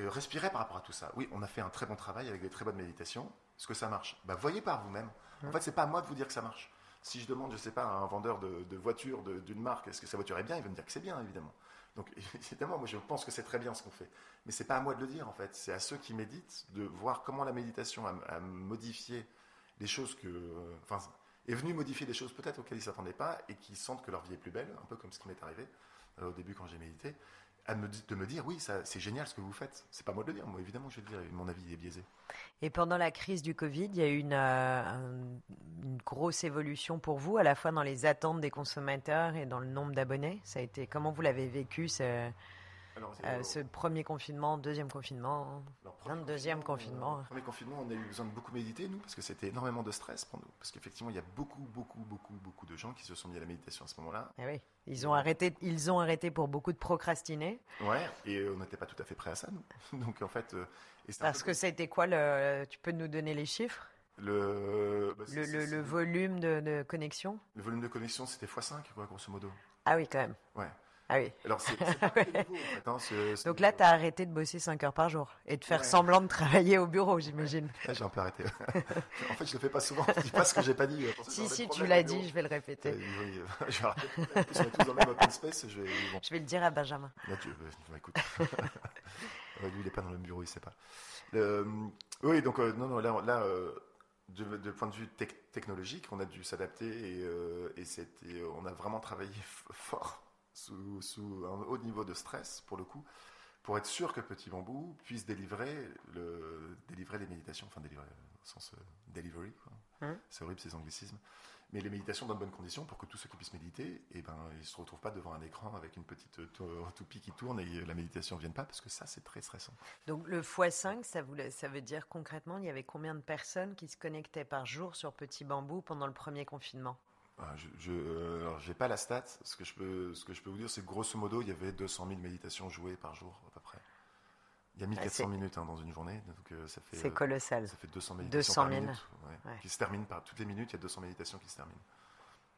euh, respirer par rapport à tout ça. Oui, on a fait un très bon travail avec des très bonnes méditations. Est-ce que ça marche? Bah, Voyez par vous-même. En fait, c'est pas à moi de vous dire que ça marche. Si je demande, je sais pas, à un vendeur de, de voitures d'une marque, est-ce que sa voiture est bien? Il va me dire que c'est bien, évidemment. Donc évidemment, moi je pense que c'est très bien ce qu'on fait. Mais c'est pas à moi de le dire en fait. C'est à ceux qui méditent de voir comment la méditation a, modifié les choses que. Enfin, est venue modifier des choses peut-être auxquelles ils ne s'attendaient pas et qui sentent que leur vie est plus belle, un peu comme ce qui m'est arrivé euh, au début quand j'ai médité de me dire oui, c'est génial ce que vous faites. C'est pas moi de le dire, moi évidemment je vais le dire, mon avis est biaisé. Et pendant la crise du Covid, il y a eu une, euh, une, grosse évolution pour vous, à la fois dans les attentes des consommateurs et dans le nombre d'abonnés? Ça a été comment vous l'avez vécu euh, ce premier confinement, deuxième confinement, alors, deuxième confinement. Euh, premier confinement, on a eu besoin de beaucoup méditer, nous, parce que c'était énormément de stress pour nous. Parce qu'effectivement, il y a beaucoup, beaucoup, beaucoup, beaucoup de gens qui se sont mis à la méditation à ce moment-là. Eh oui, ils ont, arrêté, ils ont arrêté pour beaucoup de procrastiner. Ouais, et on n'était pas tout à fait prêts à ça, nous. Donc, en fait. Euh, parce que été quoi le. Tu peux nous donner les chiffres? Le, bah, le, le, volume de, de, connexion? Le volume de connexion, c'était x5, grosso modo. Ah oui, quand même. Ouais. Ah oui. Alors, c'est, hein, Donc là, tu as arrêté de bosser 5 heures par jour et de faire semblant de travailler au bureau, j'imagine. j'ai un peu arrêté. en fait, je le fais pas souvent. Je dis pas ce que j'ai pas dit. Si, si, tu l'as dit, je vais le répéter. Euh, oui, je vais arrêter. on est tous dans le même open space. Je vais, je vais le dire à Benjamin. Là, tu, bah, écoute. lui, il n'est pas dans le bureau, il sait pas. oui, donc, euh, non, non, là, là euh, de, point de vue technologique, on a dû s'adapter et, on a vraiment travaillé fort sous, un haut niveau de stress, pour le coup, pour être sûr que Petit Bambou puisse délivrer, le, délivrer les méditations, enfin délivrer au sens euh, delivery, hein? c'est horrible ces anglicismes, mais les méditations dans de bonnes conditions pour que tous ceux qui puissent méditer, eh ben, ils ne se retrouvent pas devant un écran avec une petite toupie qui tourne et la méditation ne vienne pas, parce que ça, c'est très stressant. Donc le x5, ça, voulait, ça veut dire concrètement, il y avait combien de personnes qui se connectaient par jour sur Petit Bambou pendant le premier confinement? Je n'ai euh, pas la stat. Ce que je peux, ce que je peux vous dire, c'est que grosso modo, il y avait 200 000 méditations jouées par jour à peu près. Il y a 1400 ah, minutes hein, dans une journée, donc euh, ça fait. C'est colossal. Ça fait 200 méditations 200 000. par minute, qui se terminent par toutes les minutes. Il y a 200 méditations qui se terminent.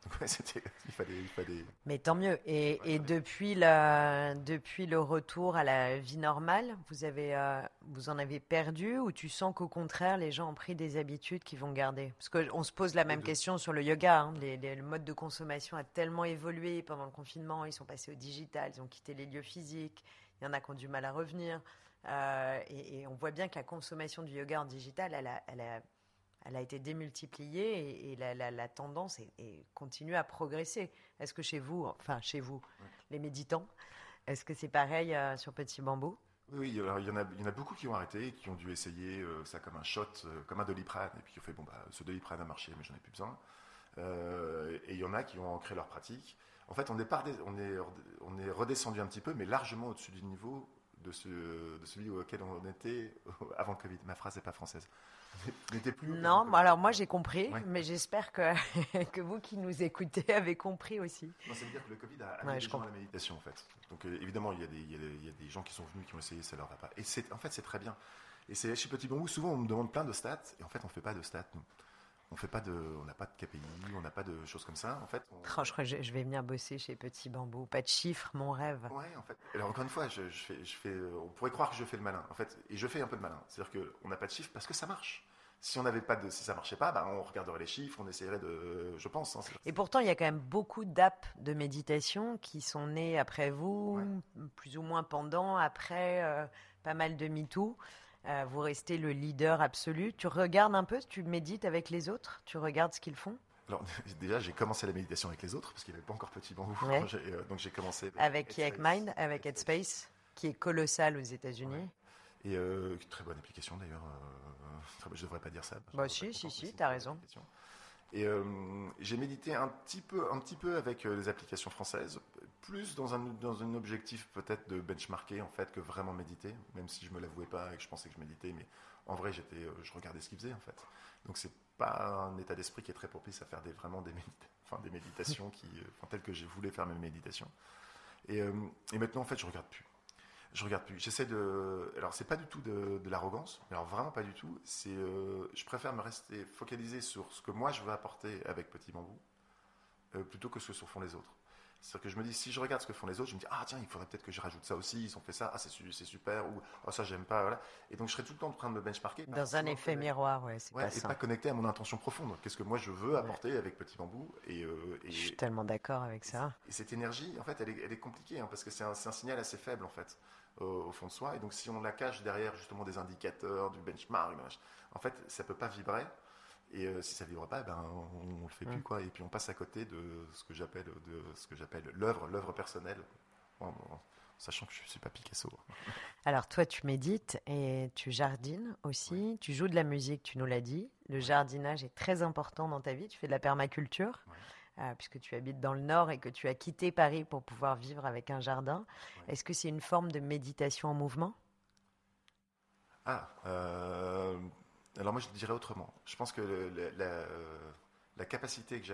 il fallait, il fallait. Mais tant mieux. Et, et depuis, la, depuis le retour à la vie normale, vous, avez, euh, vous en avez perdu ou tu sens qu'au contraire, les gens ont pris des habitudes qu'ils vont garder? Parce qu'on se pose la même question sur le yoga. Hein. le mode de consommation a tellement évolué pendant le confinement. Ils sont passés au digital, ils ont quitté les lieux physiques. Il y en a qui ont du mal à revenir. Euh, et, on voit bien que la consommation du yoga en digital, elle a, elle a elle a été démultipliée et, la, tendance est, continue à progresser. Est-ce que chez vous, enfin chez vous, les méditants, est-ce que c'est pareil euh, sur Petit Bambou? Oui, il y, en a, il y, en a, beaucoup qui ont arrêté, qui ont dû essayer euh, ça comme un shot, euh, comme un doliprane, et puis qui ont fait bon bah ce doliprane a marché, mais j'en ai plus besoin. et il y en a qui ont ancré leur pratique. En fait, on est, on est, on est redescendu un petit peu, mais largement au-dessus du niveau de, ce, de celui auquel on était avant le Covid. Ma phrase n'est pas française. N'était plus. Non, alors moi j'ai compris, mais j'espère que, que vous qui nous écoutez avez compris aussi. cest à dire que le Covid a amené ouais, la méditation en fait. Donc euh, évidemment, il y, a des, il, y a des, il y, a des, gens qui sont venus, qui ont essayé, ça leur va pas. Et en fait, c'est très bien. Et c'est chez Petit Bambou, souvent on me demande plein de stats, et en fait, on ne fait pas de stats, nous on fait pas de, on n'a pas de KPI, on n'a pas de choses comme ça. En fait, oh, je crois que je, vais venir bosser chez Petit Bambou. Pas de chiffres, mon rêve. Ouais, en fait. Alors encore une fois, je, fais, je fais, on pourrait croire que je fais le malin, en fait, et je fais un peu de malin. C'est-à-dire qu'on n'a pas de chiffres parce que ça marche. Si on n'avait pas de, si ça marchait pas, bah, on regarderait les chiffres, on essayerait de, je pense. Hein, et pourtant, il y a quand même beaucoup d'apps de méditation qui sont nées après vous, plus ou moins pendant, après, euh, pas mal de MeToo. Euh, vous restez le leader absolu. Tu regardes un peu, tu médites avec les autres, tu regardes ce qu'ils font? Alors, déjà, j'ai commencé la méditation avec les autres parce qu'il n'y avait pas encore petit bambou. Euh, donc, j'ai commencé avec, avec Mind, avec Headspace, qui est colossal aux États-Unis. Et euh, très bonne application d'ailleurs. je ne devrais pas dire ça. Bah, si, si, si, tu as raison. Et euh, j'ai médité un petit peu, un petit peu avec euh, les applications françaises, plus dans un, dans un objectif peut-être de benchmarker en fait que vraiment méditer, même si je me l'avouais pas et que je pensais que je méditais, mais en vrai j'étais, euh, je regardais ce qu'ils faisaient en fait. Donc c'est pas un état d'esprit qui est très propice à faire vraiment des, enfin, des méditations telles que j'ai voulu faire mes méditations. Et, et, maintenant en fait je regarde plus. Je regarde plus. J'essaie de. Alors, c'est pas du tout de, l'arrogance. Alors, vraiment pas du tout. C'est. Euh, je préfère me rester focalisé sur ce que moi je veux apporter avec Petit Bambou, euh, plutôt que ce que font les autres. C'est-à-dire que je me dis, si je regarde ce que font les autres, je me dis, ah tiens, il faudrait peut-être que je rajoute ça aussi, ils ont fait ça, ah c'est super, ou oh, ça j'aime pas, voilà. Et donc je serais tout le temps en train de me benchmarker. Dans un effet miroir, ouais, c'est pas et pas connecté à mon intention profonde. Qu'est-ce que moi je veux apporter avec Petit Bambou et, euh, Je suis tellement d'accord avec ça. Et cette énergie, en fait, elle est, compliquée, hein, parce que c'est un, signal assez faible, en fait, au fond de soi. Et donc si on la cache derrière justement des indicateurs, du benchmark, en fait, ça peut pas vibrer. Et euh, si ça ne vibre pas, ben, on, ne le fait plus. Quoi. Et puis on passe à côté de ce que j'appelle, de ce que j'appelle l'œuvre, l'œuvre personnelle, en, sachant que je ne suis pas Picasso. Alors toi, tu médites et tu jardines aussi. Tu joues de la musique, tu nous l'as dit. Le jardinage est très important dans ta vie. Tu fais de la permaculture. Euh, puisque tu habites dans le nord et que tu as quitté Paris pour pouvoir vivre avec un jardin. Est-ce que c'est une forme de méditation en mouvement? Ah, euh, alors moi, je dirais autrement. Je pense que la, capacité que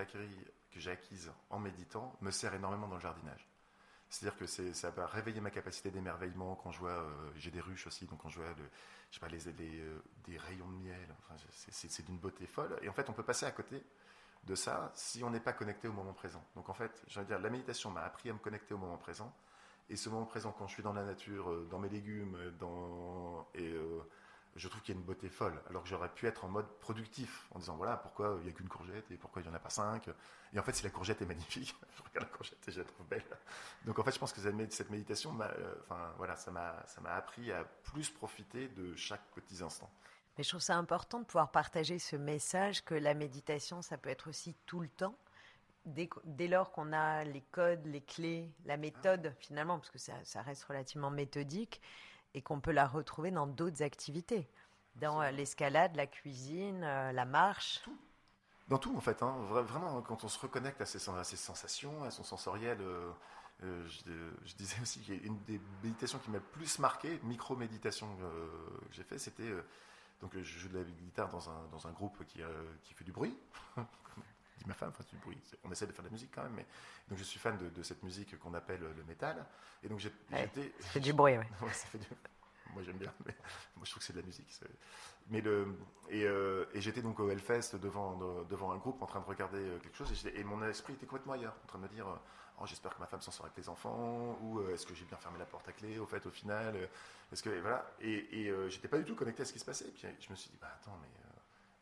j'ai acquise en méditant me sert énormément dans le jardinage. C'est-à-dire que ça va réveiller ma capacité d'émerveillement quand je vois, euh, j'ai des ruches aussi, donc quand je vois je sais pas, les, euh, des rayons de miel, c'est d'une beauté folle. Et en fait, on peut passer à côté de ça si on n'est pas connecté au moment présent. Donc en fait, veux dire, la méditation m'a appris à me connecter au moment présent. Et ce moment présent, quand je suis dans la nature, euh, dans mes légumes, dans, et je trouve qu'il y a une beauté folle. Alors que j'aurais pu être en mode productif, en disant voilà, pourquoi il n'y a qu'une courgette et pourquoi il n'y en a pas cinq? Et en fait, si la courgette est magnifique, je regarde la courgette et je la trouve belle. Donc en fait, je pense que cette méditation, euh, voilà, ça m'a appris à plus profiter de chaque petit instant. Mais je trouve ça important de pouvoir partager ce message que la méditation, ça peut être aussi tout le temps. Dès, dès lors qu'on a les codes, les clés, la méthode finalement, parce que ça, ça reste relativement méthodique, et qu'on peut la retrouver dans d'autres activités, dans euh, l'escalade, la cuisine, euh, la marche. Tout. Dans tout, en fait. Hein. Vraiment, quand on se reconnecte à ses, sensations, à son sensoriel. Euh, je, disais aussi qu'une des méditations qui m'a le plus marqué, micro-méditation que j'ai fait, c'était. Donc, je joue de la guitare dans un, dans un groupe qui, qui fait du bruit, dit ma femme, enfin, du bruit. On essaie de faire de la musique quand même, mais donc je suis fan de, cette musique qu'on appelle le métal. Et donc j'étais. ça fait du bruit, oui. Moi j'aime bien, mais moi je trouve que c'est de la musique. Mais le et, euh, et j'étais donc au Hellfest devant devant un groupe en train de regarder euh, quelque chose et, et mon esprit était complètement ailleurs, en train de me dire. Oh, j'espère que ma femme s'en sort avec les enfants, ou euh, est-ce que j'ai bien fermé la porte à clé, au fait, au final, est-ce que, voilà, et, et j'étais pas du tout connecté à ce qui se passait, et puis je me suis dit, bah attends, mais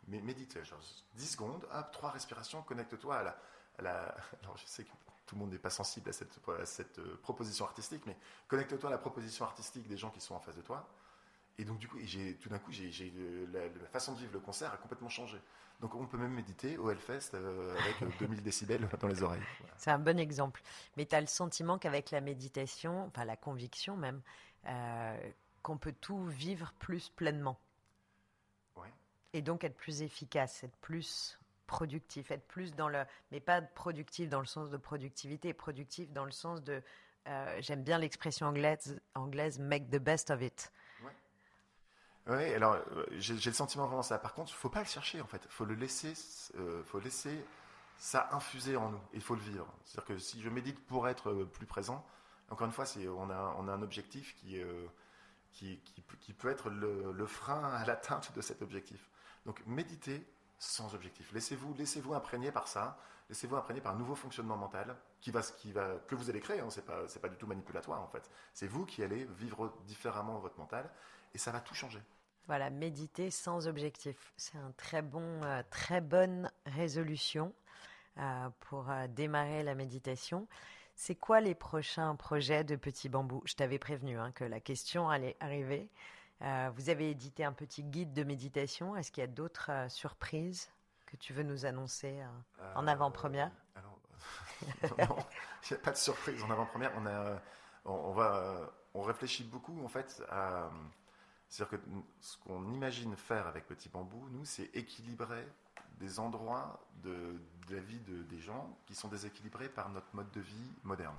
mais médite, genre 10 secondes, hop, trois respirations, connecte-toi à la, Alors je sais tout le monde n'est pas sensible à cette, cette euh, proposition artistique, mais connecte-toi à la proposition artistique des gens qui sont en face de toi. Et donc du coup, j'ai, tout d'un coup, j'ai, la, façon de vivre le concert a complètement changé. Donc on peut même méditer au Hellfest euh, avec 2000 décibels dans les oreilles. C'est un bon exemple. Mais tu as le sentiment qu'avec la méditation, enfin la conviction même, euh, qu'on peut tout vivre plus pleinement. Et donc être plus efficace, être plus productif, être plus dans le, mais pas productif dans le sens de productivité, productif dans le sens de, euh, j'aime bien l'expression anglaise, anglaise, make the best of it. Oui, alors euh, j'ai le sentiment vraiment ça. Par contre, il faut pas le chercher en fait. Faut le laisser, euh, faut laisser ça infuser en nous. Il faut le vivre. C'est-à-dire que si je médite pour être plus présent, encore une fois, c'est on a on a un objectif qui qui, qui, peut être le, frein à l'atteinte de cet objectif. Donc méditez sans objectif. Laissez-vous laissez imprégner par ça, laissez-vous imprégner par un nouveau fonctionnement mental qui va, qui va, que vous allez créer. Hein. Ce n'est pas, pas du tout manipulatoire en fait. C'est vous qui allez vivre différemment votre mental et ça va tout changer. Voilà, méditer sans objectif. C'est un très bon, euh, très bonne résolution euh, pour euh, démarrer la méditation. C'est quoi les prochains projets de Petit Bambou? Je t'avais prévenu hein, que la question allait arriver. Euh, vous avez édité un petit guide de méditation. Est-ce qu'il y a d'autres euh, surprises que tu veux nous annoncer euh, en avant-première? Non, il n'y a pas de surprise en avant-première. On, a, on, va, on réfléchit beaucoup en fait à. C'est-à-dire que ce qu'on imagine faire avec Petit Bambou, nous, c'est équilibrer des endroits de, la vie des gens qui sont déséquilibrés par notre mode de vie moderne.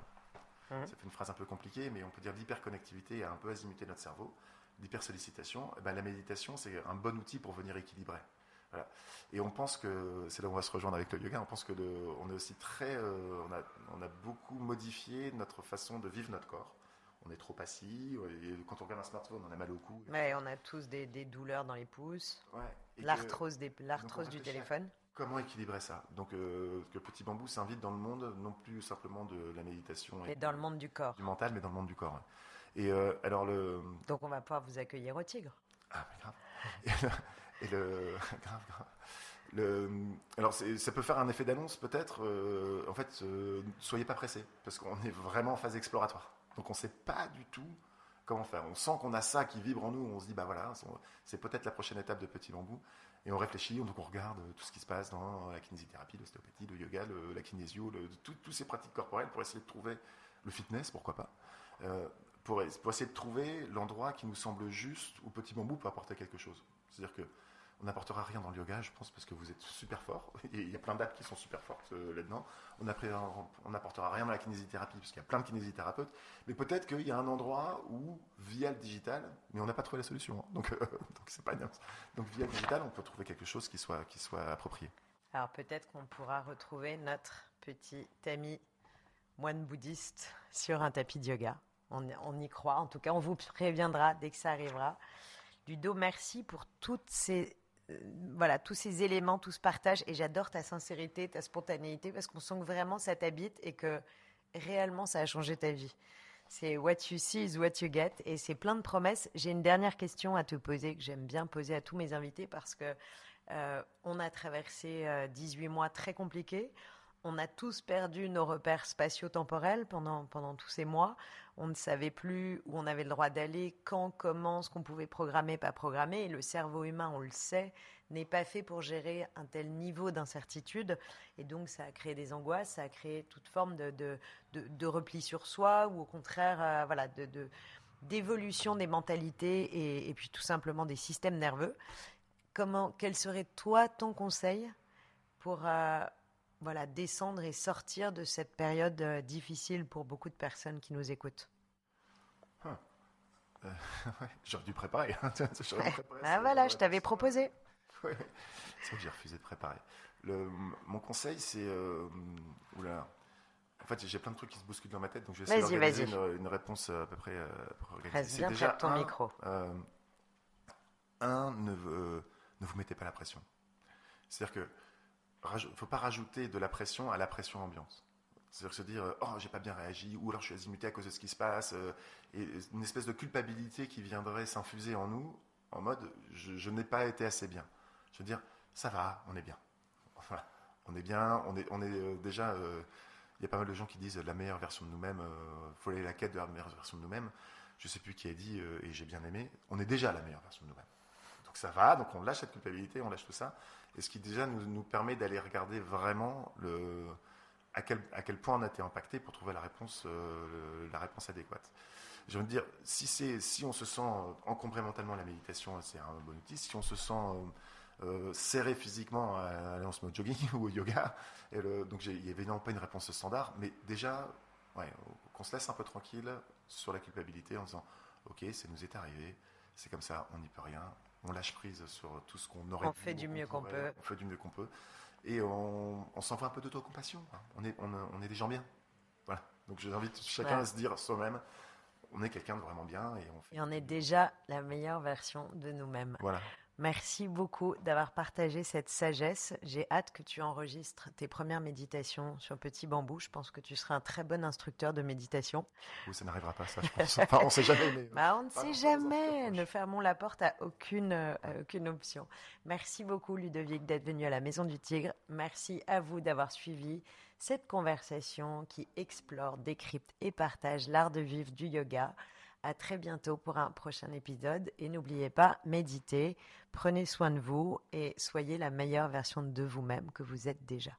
Mmh. Ça fait une phrase un peu compliquée, mais on peut dire l'hyperconnectivité a un peu azimuté notre cerveau d'hypersollicitation, eh ben, la méditation, c'est un bon outil pour venir équilibrer. Et on pense que, c'est là où on va se rejoindre avec le yoga, on pense que on est aussi très, euh, on, a, on, a, beaucoup modifié notre façon de vivre notre corps. on est trop assis. Et quand on regarde un smartphone, on a mal au cou. Ouais, on a tous des, des douleurs dans les pouces. Ouais. L'arthrose du téléphone. Comment équilibrer ça? Donc, euh, que Petit Bambou s'invite dans le monde, non plus simplement de la méditation et Mais dans le monde du corps. du mental, mais dans le monde du corps. ouais. Et euh, alors, le. Donc on va pouvoir vous accueillir au tigre. Ah, mais grave. Et le. grave, grave. Le, alors, ça peut faire un effet d'annonce, peut-être. euh, en fait, euh, soyez pas pressés, parce qu'on est vraiment en phase exploratoire. Donc, on ne sait pas du tout comment faire. On sent qu'on a ça qui vibre en nous. On se dit, bah voilà, c'est- peut-être la prochaine étape de Petit Bambou. Et on réfléchit, donc on regarde tout ce qui se passe dans la kinésithérapie, l'ostéopathie, le yoga, le- la kinésio, tout- toutes ces pratiques corporelles pour essayer de trouver le fitness, pourquoi pas, euh, pour, essayer de trouver l'endroit qui nous semble juste où Petit Bambou peut apporter quelque chose. C'est-à-dire que on n'apportera rien dans le yoga, je pense, parce que vous êtes super fort. Il y a plein d'apps qui sont super fortes euh, là-dedans. On n'apportera rien dans la kinésithérapie, parce qu'il y a plein de kinésithérapeutes. Mais peut-être qu'il y a un endroit où, via le digital, mais on n'a pas trouvé la solution. hein. Donc, donc c'est pas bien. Donc via le digital, on peut trouver quelque chose qui soit, qui soit approprié. Alors peut-être qu'on pourra retrouver notre petit ami moine bouddhiste sur un tapis de yoga. On, y croit, en tout cas, on vous préviendra dès que ça arrivera. Ludo, merci pour toutes ces, euh, voilà, tous ces éléments, tout ce partage. Et j'adore ta sincérité, ta spontanéité, parce qu'on sent que vraiment ça t'habite et que réellement ça a changé ta vie. C'est what you see is what you get. Et c'est plein de promesses. J'ai une dernière question à te poser que j'aime bien poser à tous mes invités parce que euh, on a traversé euh, 18 mois très compliqués. On a tous perdu nos repères spatio-temporels pendant, pendant tous ces mois. On ne savait plus où on avait le droit d'aller, quand, comment, ce qu'on pouvait programmer, pas programmer. Et le cerveau humain, on le sait, n'est pas fait pour gérer un tel niveau d'incertitude. Et donc, ça a créé des angoisses, ça a créé toute forme de, de, repli sur soi ou au contraire, euh, voilà, de, d'évolution des mentalités et, et puis tout simplement des systèmes nerveux. Comment, quel serait toi ton conseil pour euh, voilà, descendre et sortir de cette période euh, difficile pour beaucoup de personnes qui nous écoutent Ouais, J'aurais dû préparer. hein. Préparer Ah voilà, je t'avais proposé. Ouais. C'est vrai que j'ai refusé de préparer. Le, mon conseil, c'est. Euh, oula. En fait, j'ai plein de trucs qui se bousculent dans ma tête, donc je vais essayer d'organiser une, une réponse euh, à peu près. Reste bien déjà ton un, micro. un, ne, ne vous mettez pas la pression. C'est-à-dire que faut pas rajouter de la pression à la pression ambiance. C'est-à-dire se dire, euh, oh, j'ai pas bien réagi, ou alors je suis azimuté à cause de ce qui se passe, euh, et une espèce de culpabilité qui viendrait s'infuser en nous, en mode, je, n'ai pas été assez bien. Je veux dire, ça va, on est bien. Voilà. On est bien, on est, on est euh, déjà. euh, Il y a pas mal de gens qui disent la meilleure version de nous-mêmes, il faut aller à la quête de la meilleure version de nous-mêmes. Je sais plus qui a dit, euh, et j'ai bien aimé, on est déjà la meilleure version de nous-mêmes. Donc ça va, donc on lâche cette culpabilité, on lâche tout ça. Et ce qui déjà nous, permet d'aller regarder vraiment à, quel, point on a été impacté pour trouver la réponse, euh, la réponse adéquate. Je veux dire, si, on se sent euh, encombré mentalement la méditation, c'est un bon outil. Si on se sent euh, serré physiquement, allez, on se met au jogging ou au yoga. Donc il n'y avait évidemment pas une réponse standard, mais déjà, ouais, qu'on se laisse un peu tranquille sur la culpabilité en disant, ok, ça nous est arrivé, c'est comme ça, on n'y peut rien, on lâche prise sur tout ce qu'on aurait On pu fait du mieux qu'on peut. On fait du mieux qu'on peut. Et on, on s'envoie un peu d'autocompassion. hein. On est, on, on est des gens bien. Voilà. Donc j'invite chacun Ouais. à se dire soi-même, on est quelqu'un de vraiment bien et on fait. Et on est déjà la meilleure version de nous-mêmes. Voilà. Merci beaucoup d'avoir partagé cette sagesse. J'ai hâte que tu enregistres tes premières méditations sur Petit Bambou. Je pense que tu seras un très bon instructeur de méditation. Ou ça n'arrivera pas, ça, je pense. Enfin, on sait jamais. Mais... Bah, on ne sait dans jamais. Ne fermons la porte à aucune, euh, à aucune option. Merci beaucoup, Ludovic, d'être venu à la Maison du Tigre. Merci à vous d'avoir suivi cette conversation qui explore, décrypte et partage l'art de vivre du yoga. À très bientôt pour un prochain épisode. Et n'oubliez pas, méditez, prenez soin de vous et soyez la meilleure version de vous-même que vous êtes déjà.